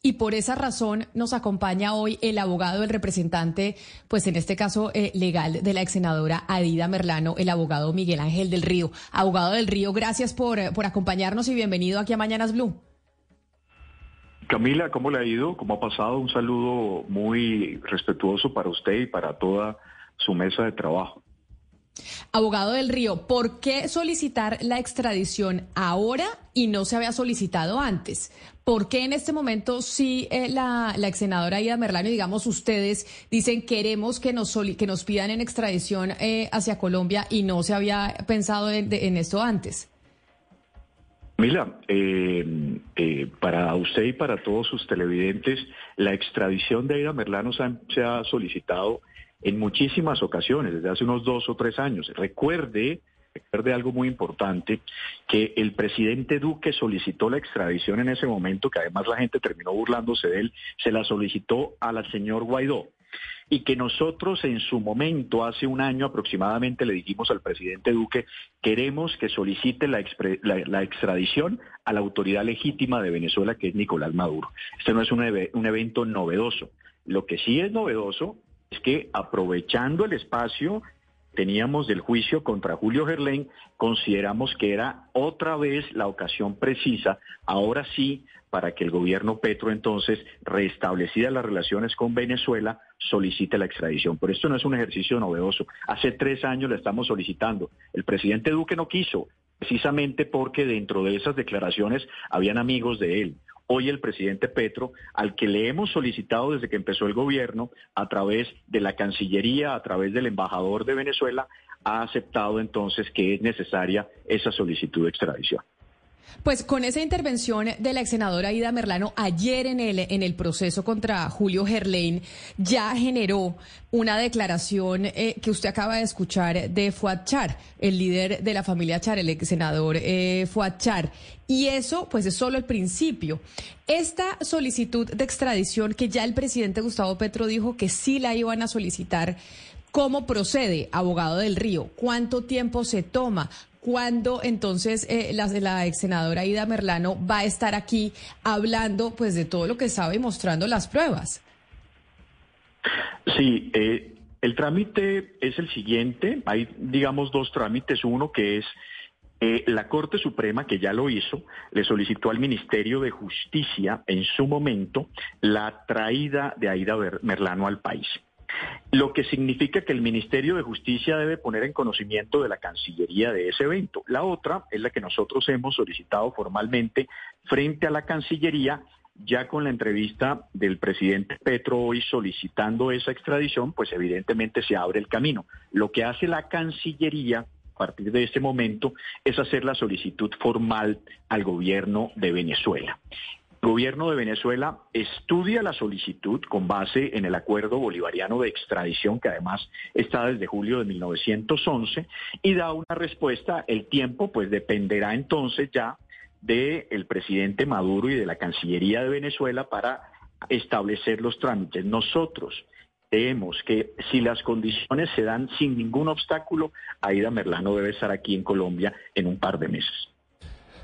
Y por esa razón nos acompaña hoy el abogado, el representante, pues en este caso eh, legal de la ex senadora Adida Merlano, el abogado Miguel Ángel del Río. Abogado del Río, gracias por, eh, por acompañarnos y bienvenido aquí a Mañanas Blue. Camila, ¿cómo le ha ido? ¿Cómo ha pasado? Un saludo muy respetuoso para usted y para toda su mesa de trabajo. Abogado del Río, ¿por qué solicitar la extradición ahora y no se había solicitado antes? ¿Por qué en este momento sí eh, la, la ex senadora Ida Merlano, digamos ustedes, dicen queremos que nos, que nos pidan en extradición eh, hacia Colombia y no se había pensado en, esto antes? Mira, eh, eh, para usted y para todos sus televidentes, la extradición de Aida Merlano se ha, solicitado en muchísimas ocasiones, desde hace unos dos o tres años. Recuerde, recuerde algo muy importante, que el presidente Duque solicitó la extradición en ese momento, que además la gente terminó burlándose de él, se la solicitó al señor Guaidó y que nosotros en su momento, hace un año aproximadamente, le dijimos al presidente Duque, queremos que solicite la, la, extradición a la autoridad legítima de Venezuela, que es Nicolás Maduro. Este no es un, un evento novedoso. Lo que sí es novedoso es que aprovechando el espacio teníamos del juicio contra Julio Gerlain, consideramos que era otra vez la ocasión precisa, ahora sí, para que el gobierno Petro entonces, restablecidas las relaciones con Venezuela, solicite la extradición. Pero esto no es un ejercicio novedoso. Hace tres años la estamos solicitando. El presidente Duque no quiso, precisamente porque dentro de esas declaraciones habían amigos de él. Hoy el presidente Petro, al que le hemos solicitado desde que empezó el gobierno, a través de la Cancillería, a través del embajador de Venezuela, ha aceptado entonces que es necesaria esa solicitud de extradición. Pues con esa intervención de la ex senadora Ida Merlano ayer en el, proceso contra Julio Gerlain ya generó una declaración eh, que usted acaba de escuchar de Fuad Char, el líder de la familia Char, el ex senador eh, Fuad Char. Y eso, pues, es solo el principio. Esta solicitud de extradición que ya el presidente Gustavo Petro dijo que sí la iban a solicitar, ¿cómo procede, abogado del Río? ¿Cuánto tiempo se toma? ¿Cuándo entonces eh, la, la ex senadora Ida Merlano va a estar aquí hablando pues de todo lo que sabe y mostrando las pruebas? Sí, eh, el trámite es el siguiente. Hay, digamos, dos trámites. Uno que es eh, la Corte Suprema, que ya lo hizo, le solicitó al Ministerio de Justicia en su momento la traída de Aida Merlano al país lo que significa que el Ministerio de Justicia debe poner en conocimiento de la Cancillería de ese evento. La otra es la que nosotros hemos solicitado formalmente frente a la Cancillería, ya con la entrevista del presidente Petro hoy solicitando esa extradición, pues evidentemente se abre el camino. Lo que hace la Cancillería a partir de este momento es hacer la solicitud formal al gobierno de Venezuela. El gobierno de Venezuela estudia la solicitud con base en el acuerdo bolivariano de extradición, que además está desde julio de 1911, y da una respuesta. El tiempo, pues, dependerá entonces ya del presidente Maduro y de la Cancillería de Venezuela para establecer los trámites. Nosotros creemos que si las condiciones se dan sin ningún obstáculo, Aida Merlano debe estar aquí en Colombia en un par de meses.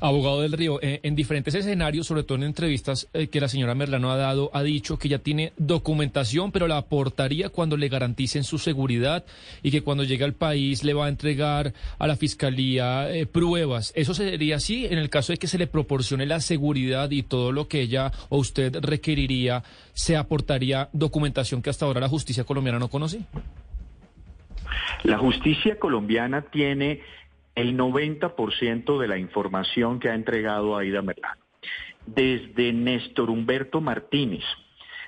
Abogado del Río, eh, en diferentes escenarios, sobre todo en entrevistas eh, que la señora Merlano ha dado, ha dicho que ya tiene documentación, pero la aportaría cuando le garanticen su seguridad y que cuando llegue al país le va a entregar a la fiscalía eh, pruebas. ¿Eso sería así en el caso de que se le proporcione la seguridad y todo lo que ella o usted requeriría, se aportaría documentación que hasta ahora la justicia colombiana no conoce? La justicia colombiana tiene el 90% de la información que ha entregado Aida Merlano. Desde Néstor Humberto Martínez,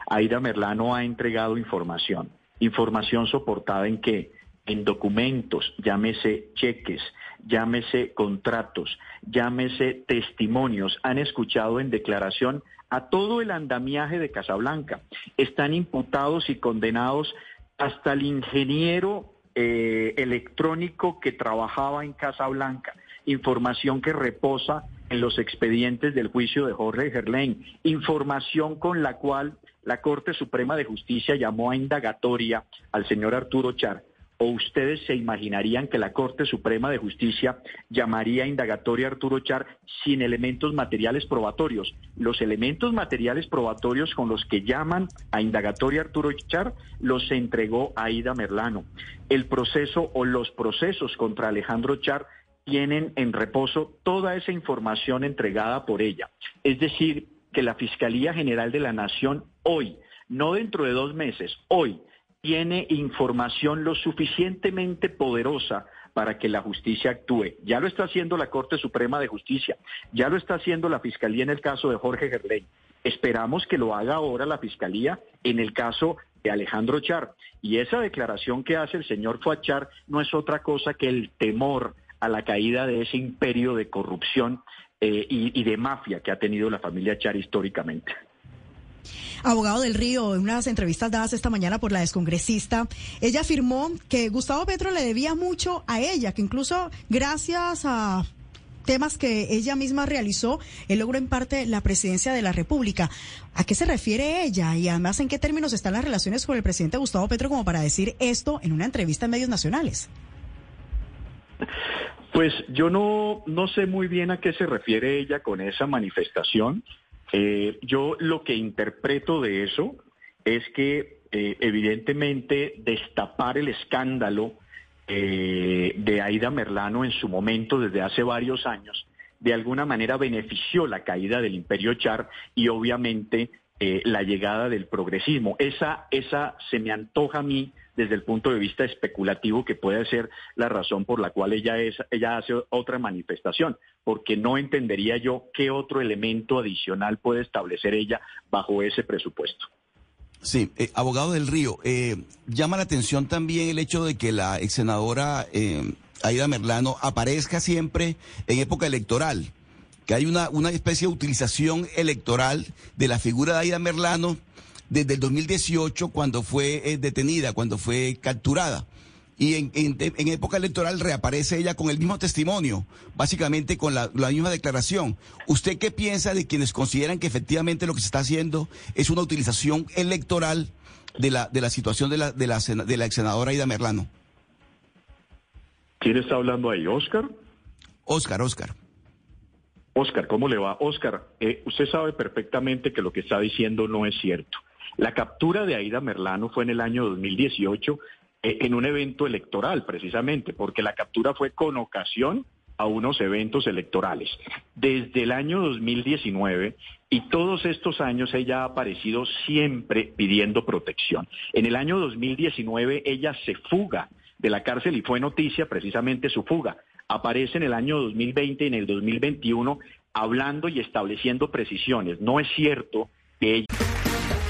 Aida Merlano ha entregado información. Información soportada en qué? En documentos, llámese cheques, llámese contratos, llámese testimonios. Han escuchado en declaración a todo el andamiaje de Casablanca. Están imputados y condenados hasta el ingeniero eh, electrónico que trabajaba en Casablanca. Información que reposa en los expedientes del juicio de Jorge Gerlain. Información con la cual la Corte Suprema de Justicia llamó a indagatoria al señor Arturo Char ¿O ustedes se imaginarían que la Corte Suprema de Justicia llamaría indagatoria a Arturo Char sin elementos materiales probatorios? Los elementos materiales probatorios con los que llaman a indagatoria a Arturo Char los entregó Aida Merlano. El proceso o los procesos contra Alejandro Char tienen en reposo toda esa información entregada por ella. Es decir, que la Fiscalía General de la Nación hoy, no dentro de dos meses, hoy, tiene información lo suficientemente poderosa para que la justicia actúe. Ya lo está haciendo la Corte Suprema de Justicia, ya lo está haciendo la Fiscalía en el caso de Jorge Gerley. Esperamos que lo haga ahora la Fiscalía en el caso de Alejandro Char. Y esa declaración que hace el señor Fuachar no es otra cosa que el temor a la caída de ese imperio de corrupción eh, y, y de mafia que ha tenido la familia Char históricamente. Abogado del Río, en unas entrevistas dadas esta mañana por la descongresista, ella afirmó que Gustavo Petro le debía mucho a ella, que incluso gracias a temas que ella misma realizó, él logró en parte la presidencia de la República. ¿A qué se refiere ella? Y además, ¿en qué términos están las relaciones con el presidente Gustavo Petro como para decir esto en una entrevista en medios nacionales? Pues yo no, no sé muy bien a qué se refiere ella con esa manifestación. Eh, yo lo que interpreto de eso es que eh, evidentemente destapar el escándalo eh, de Aida Merlano en su momento desde hace varios años de alguna manera benefició la caída del imperio Char y obviamente la llegada del progresismo. Esa, esa se me antoja a mí desde el punto de vista especulativo que puede ser la razón por la cual ella, es, ella hace otra manifestación, porque no entendería yo qué otro elemento adicional puede establecer ella bajo ese presupuesto. Sí, eh, abogado del Río, eh, llama la atención también el hecho de que la ex senadora eh, Aida Merlano aparezca siempre en época electoral, que hay una, una especie de utilización electoral de la figura de Aida Merlano desde el 2018 cuando fue eh, detenida, cuando fue capturada. Y en, época electoral reaparece ella con el mismo testimonio, básicamente con la, misma declaración. ¿Usted qué piensa de quienes consideran que efectivamente lo que se está haciendo es una utilización electoral de la, de la situación de la, de la, de la ex senadora Ida Merlano? ¿Quién está hablando ahí? ¿Oscar? Oscar, Oscar. Oscar, ¿cómo le va? Oscar, eh, usted sabe perfectamente que lo que está diciendo no es cierto. La captura de Aida Merlano fue en el año 2018 eh, en un evento electoral, precisamente, porque la captura fue con ocasión a unos eventos electorales. Desde el año 2019 y todos estos años ella ha aparecido siempre pidiendo protección. En el año 2019 ella se fuga de la cárcel y fue noticia precisamente su fuga. Aparece en el año 2020 y en el 2021 hablando y estableciendo precisiones. No es cierto que ella...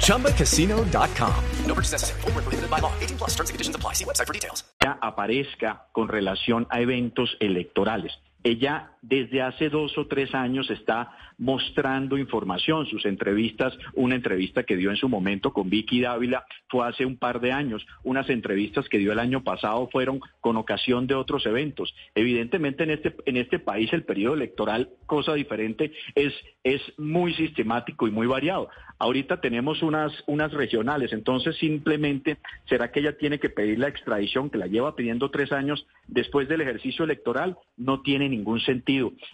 ChumbaCasino.com. No purchase necessary. Full prohibited by law. 18 plus terms and conditions apply. See website for details. Ya aparezca con relación a eventos electorales. Ella desde hace dos o tres años está mostrando información, sus entrevistas, una entrevista que dio en su momento con Vicky Dávila fue hace un par de años, unas entrevistas que dio el año pasado fueron con ocasión de otros eventos. Evidentemente en este, en este país el periodo electoral, cosa diferente, es, es muy sistemático y muy variado. Ahorita tenemos unas, unas regionales, entonces simplemente será que ella tiene que pedir la extradición, que la lleva pidiendo tres años después del ejercicio electoral, no tiene ningún sentido.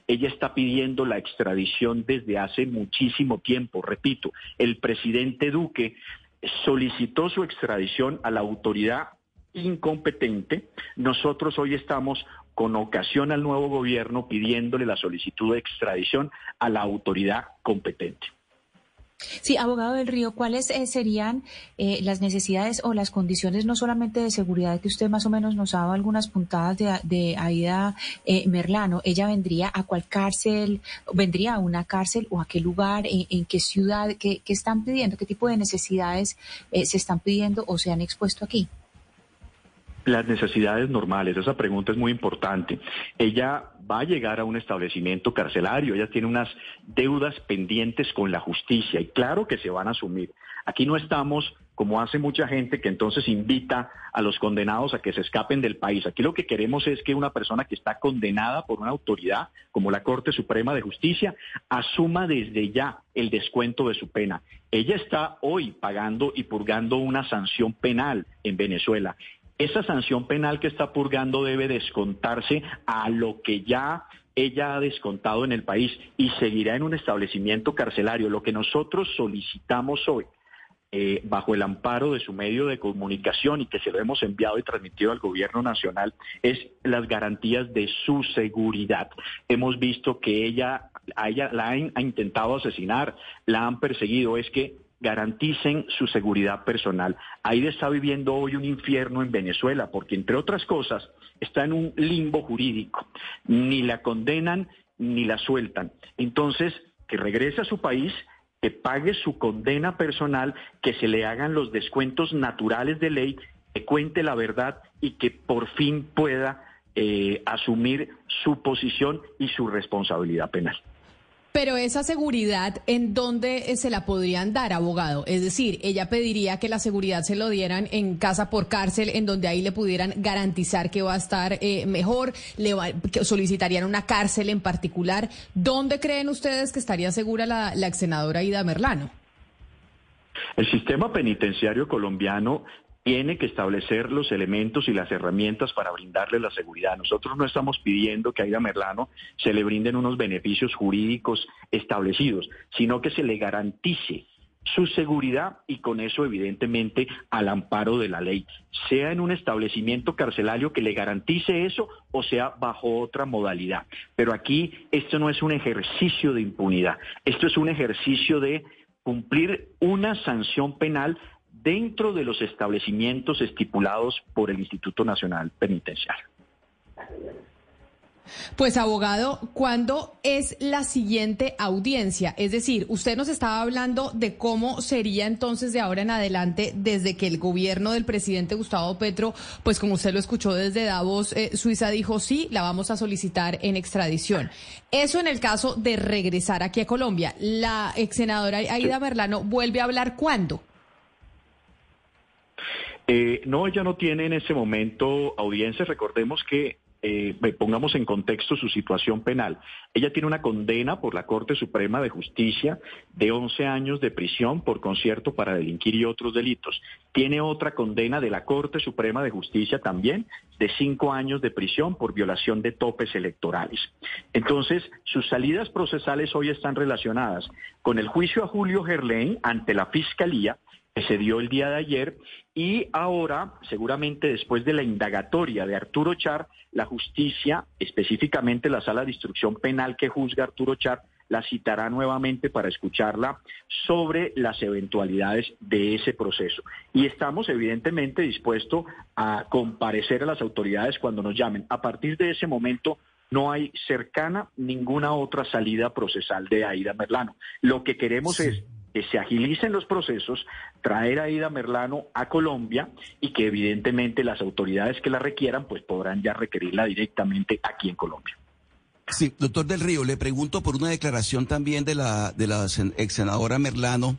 Ella está pidiendo la extradición desde hace muchísimo tiempo. Repito, el presidente Duque solicitó su extradición a la autoridad incompetente. Nosotros hoy estamos con ocasión al nuevo gobierno pidiéndole la solicitud de extradición a la autoridad competente. Sí, abogado del Río, ¿cuáles eh, serían eh, las necesidades o las condiciones no solamente de seguridad que usted más o menos nos ha dado algunas puntadas de, de Aida eh, Merlano? ¿Ella vendría a cuál cárcel? ¿Vendría a una cárcel o a qué lugar? ¿En, qué ciudad? ¿Qué, ¿Qué, están pidiendo? ¿Qué tipo de necesidades se están pidiendo o se han expuesto aquí? Las necesidades normales, esa pregunta es muy importante. Ella va a llegar a un establecimiento carcelario, ella tiene unas deudas pendientes con la justicia y claro que se van a asumir. Aquí no estamos como hace mucha gente que entonces invita a los condenados a que se escapen del país. Aquí lo que queremos es que una persona que está condenada por una autoridad como la Corte Suprema de Justicia asuma desde ya el descuento de su pena. Ella está hoy pagando y purgando una sanción penal en Venezuela esa sanción penal que está purgando debe descontarse a lo que ya ella ha descontado en el país y seguirá en un establecimiento carcelario. Lo que nosotros solicitamos hoy, eh, bajo el amparo de su medio de comunicación y que se lo hemos enviado y transmitido al gobierno nacional, es las garantías de su seguridad. Hemos visto que ella, a ella la han intentado asesinar, la han perseguido. Es que garanticen su seguridad personal. Aida está viviendo hoy un infierno en Venezuela porque, entre otras cosas, está en un limbo jurídico. Ni la condenan ni la sueltan. Entonces, que regrese a su país, que pague su condena personal, que se le hagan los descuentos naturales de ley, que cuente la verdad y que por fin pueda eh, asumir su posición y su responsabilidad penal. Pero esa seguridad, ¿en dónde eh, se la podrían dar, abogado? Es decir, ella pediría que la seguridad se lo dieran en casa por cárcel, en donde ahí le pudieran garantizar que va a estar eh, mejor, le solicitarían una cárcel en particular. ¿Dónde creen ustedes que estaría segura la, la ex senadora Ida Merlano? El sistema penitenciario colombiano tiene que establecer los elementos y las herramientas para brindarle la seguridad. Nosotros no estamos pidiendo que a Aida Merlano se le brinden unos beneficios jurídicos establecidos, sino que se le garantice su seguridad y con eso evidentemente al amparo de la ley, sea en un establecimiento carcelario que le garantice eso o sea bajo otra modalidad. Pero aquí esto no es un ejercicio de impunidad, esto es un ejercicio de cumplir una sanción penal dentro de los establecimientos estipulados por el Instituto Nacional Penitenciario. Pues abogado, ¿cuándo es la siguiente audiencia? Es decir, usted nos estaba hablando de cómo sería entonces de ahora en adelante desde que el gobierno del presidente Gustavo Petro, pues como usted lo escuchó desde Davos, eh, Suiza dijo sí, la vamos a solicitar en extradición. Eso en el caso de regresar aquí a Colombia. La ex senadora Aida Merlano vuelve a hablar cuándo? Eh, no, ella no tiene en ese momento audiencia. Recordemos que, eh, pongamos en contexto su situación penal. Ella tiene una condena por la Corte Suprema de Justicia de 11 años de prisión por concierto para delinquir y otros delitos. Tiene otra condena de la Corte Suprema de Justicia también de 5 años de prisión por violación de topes electorales. Entonces, sus salidas procesales hoy están relacionadas con el juicio a Julio Gerlain ante la Fiscalía se dio el día de ayer y ahora, seguramente después de la indagatoria de Arturo Char, la justicia, específicamente la sala de instrucción penal que juzga Arturo Char, la citará nuevamente para escucharla sobre las eventualidades de ese proceso. Y estamos evidentemente dispuestos a comparecer a las autoridades cuando nos llamen. A partir de ese momento no hay cercana ninguna otra salida procesal de Aida Merlano. Lo que queremos es que se agilicen los procesos, traer a Ida Merlano a Colombia y que evidentemente las autoridades que la requieran pues podrán ya requerirla directamente aquí en Colombia. Sí, doctor del Río, le pregunto por una declaración también de la, de la ex senadora Merlano.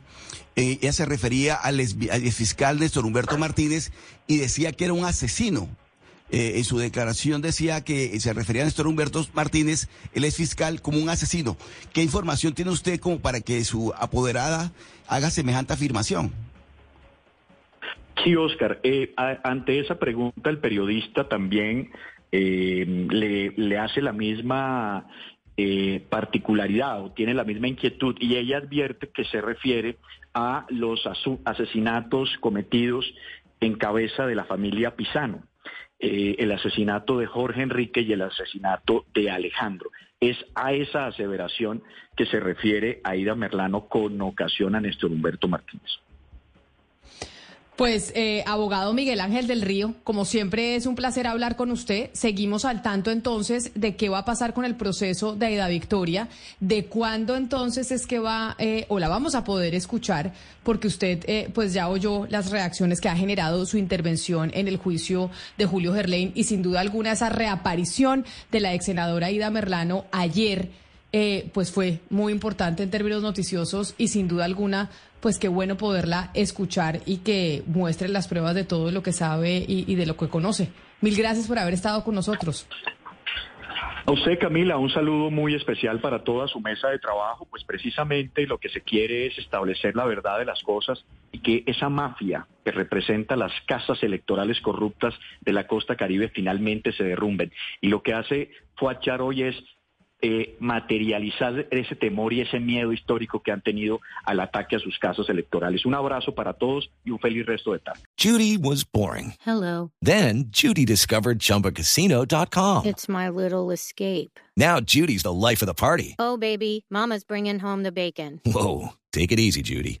Eh, ella se refería al, al fiscal Néstor Humberto Martínez y decía que era un asesino. Eh, en su declaración decía que se refería a Néstor Humberto Martínez, él es fiscal, como un asesino. ¿Qué información tiene usted como para que su apoderada haga semejante afirmación? Sí, Oscar. Eh, ante esa pregunta, el periodista también eh, le, hace la misma particularidad o tiene la misma inquietud y ella advierte que se refiere a los asesinatos cometidos en cabeza de la familia Pisano. Eh, el asesinato de Jorge Enrique y el asesinato de Alejandro. Es a esa aseveración que se refiere Aida Merlano con ocasión a Néstor Humberto Martínez. Pues, eh, abogado Miguel Ángel del Río, como siempre es un placer hablar con usted. Seguimos al tanto entonces de qué va a pasar con el proceso de Aida Victoria, de cuándo entonces es que va eh, o la vamos a poder escuchar, porque usted eh, pues ya oyó las reacciones que ha generado su intervención en el juicio de Julio Gerlain y sin duda alguna esa reaparición de la ex senadora Aida Merlano ayer. Eh, pues fue muy importante en términos noticiosos y sin duda alguna, pues qué bueno poderla escuchar y que muestre las pruebas de todo lo que sabe y, de lo que conoce. Mil gracias por haber estado con nosotros. A usted, Camila, un saludo muy especial para toda su mesa de trabajo, pues precisamente lo que se quiere es establecer la verdad de las cosas y que esa mafia que representa las casas electorales corruptas de la costa caribe finalmente se derrumben. Y lo que hace Fuachar hoy es eh, materializar ese temor y ese miedo histórico que han tenido al ataque a sus casos electorales. Un abrazo para todos y un feliz resto de tarde. Judy was boring. Hello. Then Judy discovered ChumbaCasino.com. It's my little escape. Now Judy's the life of the party. Oh, baby, mama's bringing home the bacon. Whoa, take it easy, Judy.